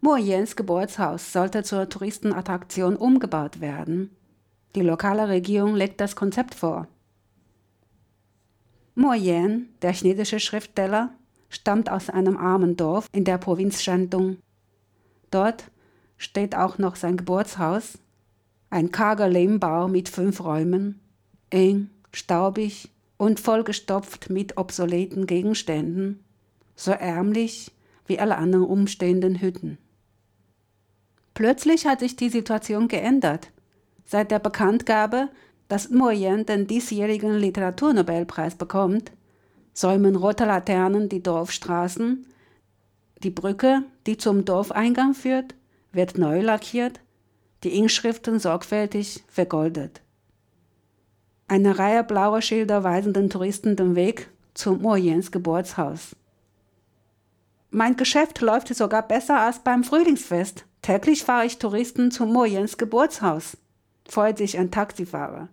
Mo Yens Geburtshaus sollte zur Touristenattraktion umgebaut werden. Die lokale Regierung legt das Konzept vor. Mo Yan, der chinesische Schriftsteller, stammt aus einem armen Dorf in der Provinz Shandong. Dort steht auch noch sein Geburtshaus, ein karger Lehmbau mit fünf Räumen, eng, staubig und vollgestopft mit obsoleten Gegenständen, so ärmlich wie alle anderen umstehenden Hütten. Plötzlich hat sich die Situation geändert. Seit der Bekanntgabe, dass Moyen den diesjährigen Literaturnobelpreis bekommt, säumen rote Laternen die Dorfstraßen, die Brücke, die zum Dorfeingang führt, wird neu lackiert, die Inschriften sorgfältig vergoldet. Eine Reihe blauer Schilder weisen den Touristen den Weg zum Moyens Geburtshaus. Mein Geschäft läuft sogar besser als beim Frühlingsfest. Täglich fahre ich Touristen zum Moyens Geburtshaus, freut sich ein Taxifahrer.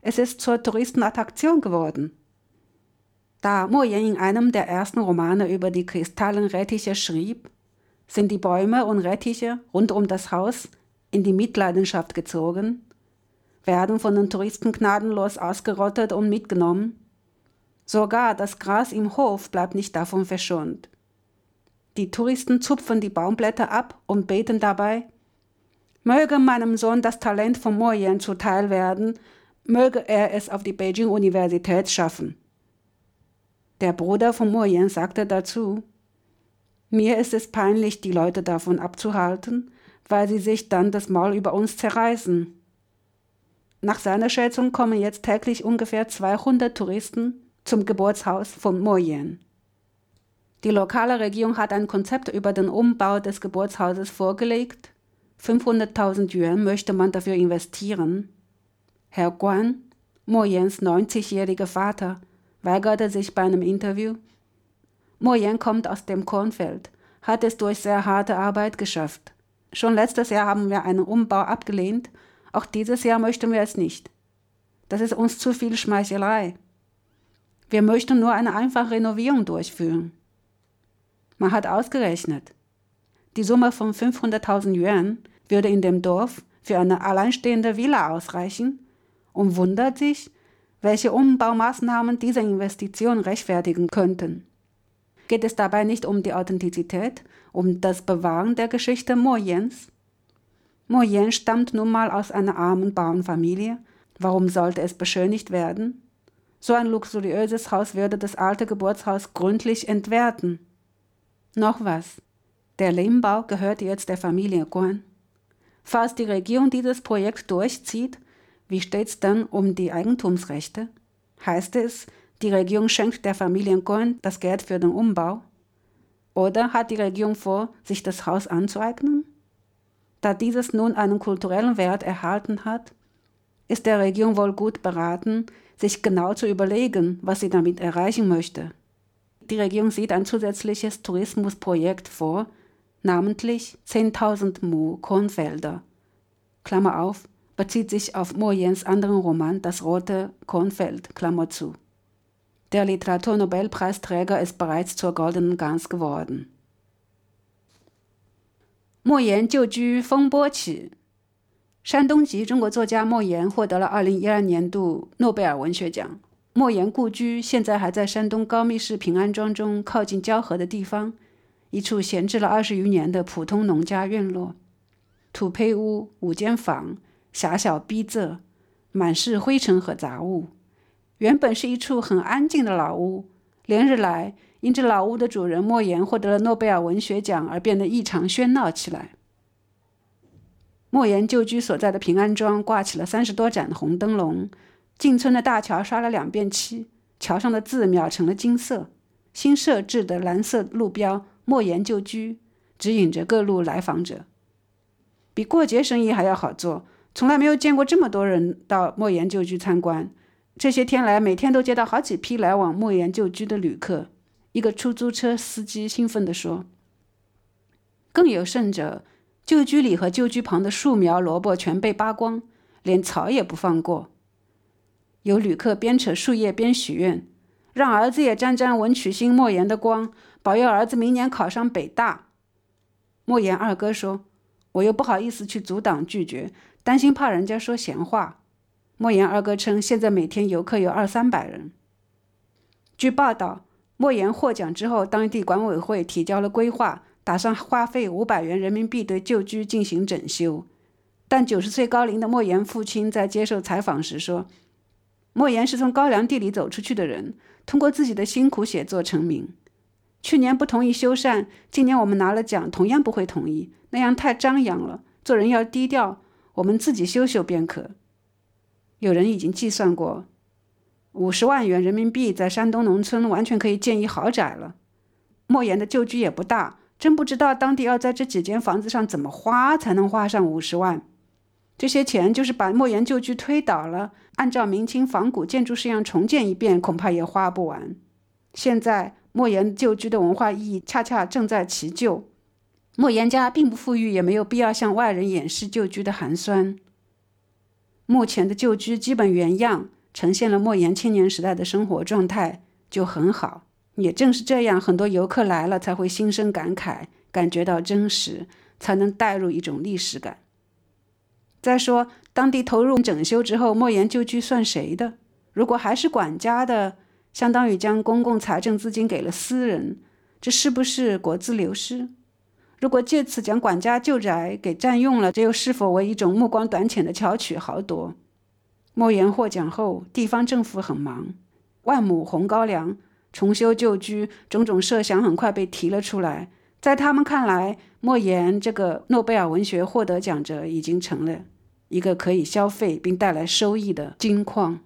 Es ist zur Touristenattraktion geworden. Da Moyen in einem der ersten Romane über die Kristallenrettiche schrieb, sind die Bäume und Rettiche rund um das Haus in die Mitleidenschaft gezogen, werden von den Touristen gnadenlos ausgerottet und mitgenommen. Sogar das Gras im Hof bleibt nicht davon verschont. Die Touristen zupfen die Baumblätter ab und beten dabei, möge meinem Sohn das Talent von Moyen zuteil werden, möge er es auf die Beijing-Universität schaffen. Der Bruder von Moyen sagte dazu, mir ist es peinlich, die Leute davon abzuhalten, weil sie sich dann das Maul über uns zerreißen. Nach seiner Schätzung kommen jetzt täglich ungefähr 200 Touristen zum Geburtshaus von Moyen. Die lokale Regierung hat ein Konzept über den Umbau des Geburtshauses vorgelegt. 500.000 Yuan möchte man dafür investieren. Herr Guan, Moyens 90-jähriger Vater, weigerte sich bei einem Interview. Moyen kommt aus dem Kornfeld, hat es durch sehr harte Arbeit geschafft. Schon letztes Jahr haben wir einen Umbau abgelehnt, auch dieses Jahr möchten wir es nicht. Das ist uns zu viel Schmeichelei. Wir möchten nur eine einfache Renovierung durchführen. Man hat ausgerechnet, die Summe von 500.000 Yuan würde in dem Dorf für eine alleinstehende Villa ausreichen und wundert sich, welche Umbaumaßnahmen diese Investition rechtfertigen könnten. Geht es dabei nicht um die Authentizität, um das Bewahren der Geschichte Moyens? Moyen stammt nun mal aus einer armen Bauernfamilie. Warum sollte es beschönigt werden? So ein luxuriöses Haus würde das alte Geburtshaus gründlich entwerten. Noch was. Der Lehmbau gehört jetzt der Familie Guan. Falls die Regierung dieses Projekt durchzieht, wie steht's dann um die Eigentumsrechte? Heißt es, die Regierung schenkt der Familie Guan das Geld für den Umbau? Oder hat die Regierung vor, sich das Haus anzueignen? Da dieses nun einen kulturellen Wert erhalten hat, ist der Regierung wohl gut beraten, sich genau zu überlegen, was sie damit erreichen möchte die Regierung sieht ein zusätzliches Tourismusprojekt vor, namentlich 10.000 Mu Kornfelder. Klammer auf, bezieht sich auf Moyens anderen Roman Das rote Kornfeld, Klammer zu. Der Literaturnobelpreisträger ist bereits zur goldenen Gans geworden. 莫言旧居风波起。山东籍中国作家莫言获得了2012年度诺贝尔文学奖。 莫言故居现在还在山东高密市平安庄中靠近交河的地方，一处闲置了二十余年的普通农家院落，土坯屋五间房，狭小逼仄，满是灰尘和杂物。原本是一处很安静的老屋，连日来因这老屋的主人莫言获得了诺贝尔文学奖而变得异常喧闹起来。莫言旧居所在的平安庄挂起了三十多盏红灯笼。进村的大桥刷了两遍漆，桥上的字描成了金色。新设置的蓝色路标“莫言旧居”指引着各路来访者，比过节生意还要好做。从来没有见过这么多人到莫言旧居参观。这些天来，每天都接到好几批来往莫言旧居的旅客。一个出租车司机兴奋地说：“更有甚者，旧居里和旧居旁的树苗、萝卜全被扒光，连草也不放过。”有旅客边扯树叶边许愿，让儿子也沾沾文曲星莫言的光，保佑儿子明年考上北大。莫言二哥说：“我又不好意思去阻挡拒绝，担心怕人家说闲话。”莫言二哥称，现在每天游客有二三百人。据报道，莫言获奖之后，当地管委会提交了规划，打算花费五百元人民币对旧居进行整修。但九十岁高龄的莫言父亲在接受采访时说：“莫言是从高粱地里走出去的人，通过自己的辛苦写作成名。去年不同意修缮，今年我们拿了奖，同样不会同意，那样太张扬了。做人要低调，我们自己修修便可。”有人已经计算过，五十万元人民币在山东农村完全可以建一豪宅了。莫言的旧居也不大，真不知道当地要在这几间房子上怎么花才能花上五十万。这些钱就是把莫言旧居推倒了，按照明清仿古建筑式样重建一遍，恐怕也花不完。现在莫言旧居的文化意义恰恰正在其旧。莫言家并不富裕，也没有必要向外人掩饰旧居的寒酸。目前的旧居基本原样，呈现了莫言青年时代的生活状态，就很好。也正是这样，很多游客来了才会心生感慨，感觉到真实，才能带入一种历史感。再说，当地投入整修之后，莫言旧居算谁的？如果还是管家的，相当于将公共财政资金给了私人，这是不是国资流失？如果借此将管家旧宅给占用了，这又是否为一种目光短浅的巧取豪夺？莫言获奖后，地方政府很忙，万亩红高粱、重修旧居，种种设想很快被提了出来。在他们看来，莫言这个诺贝尔文学获得奖者已经成了一个可以消费并带来收益的金矿。